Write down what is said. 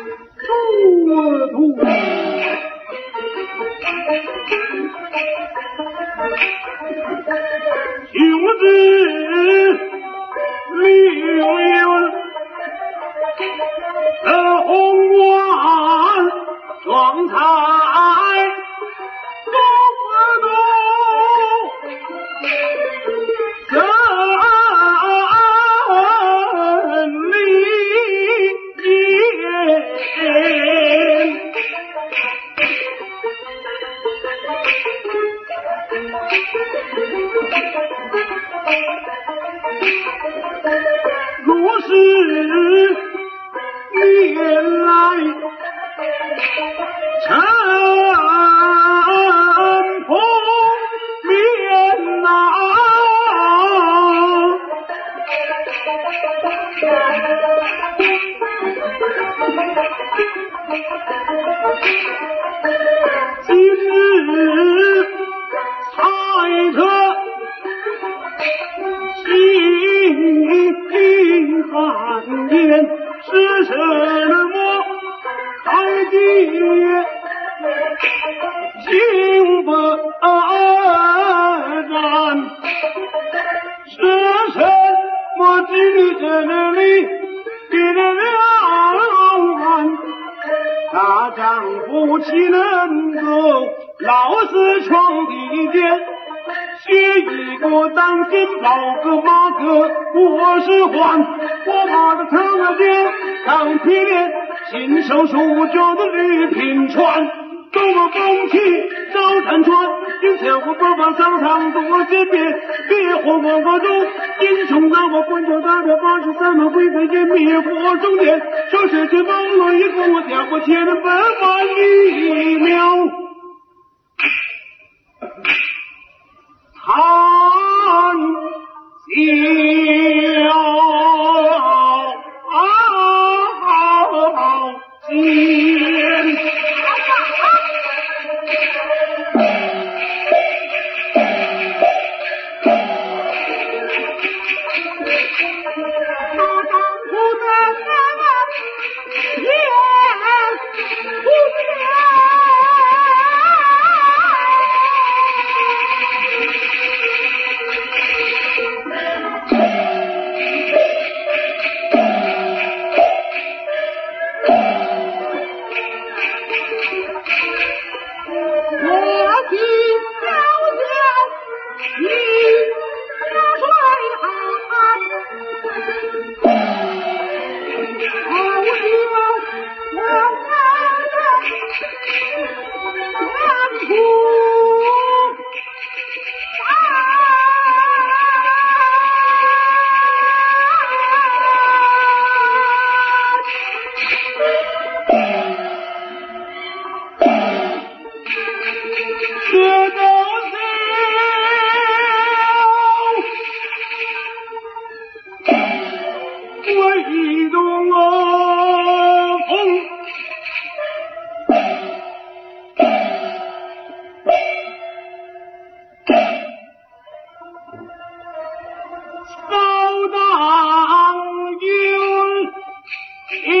朱度求之，留得红鸾双彩。若是缘来，尘封面难。天是什么？苍天，心不安。是什么？金子那里，的人难。大丈夫岂能够老死床底间？写一个当真，老哥马哥，我是黄，我马的头脸当皮脸，亲手书卷的绿平川，东我东去走山川，今天我不管上场多些遍，别火我我走，英雄难过关叫大表八十三万贵在烟灭火中间，说是这梦落一个我点过千分万里苗。He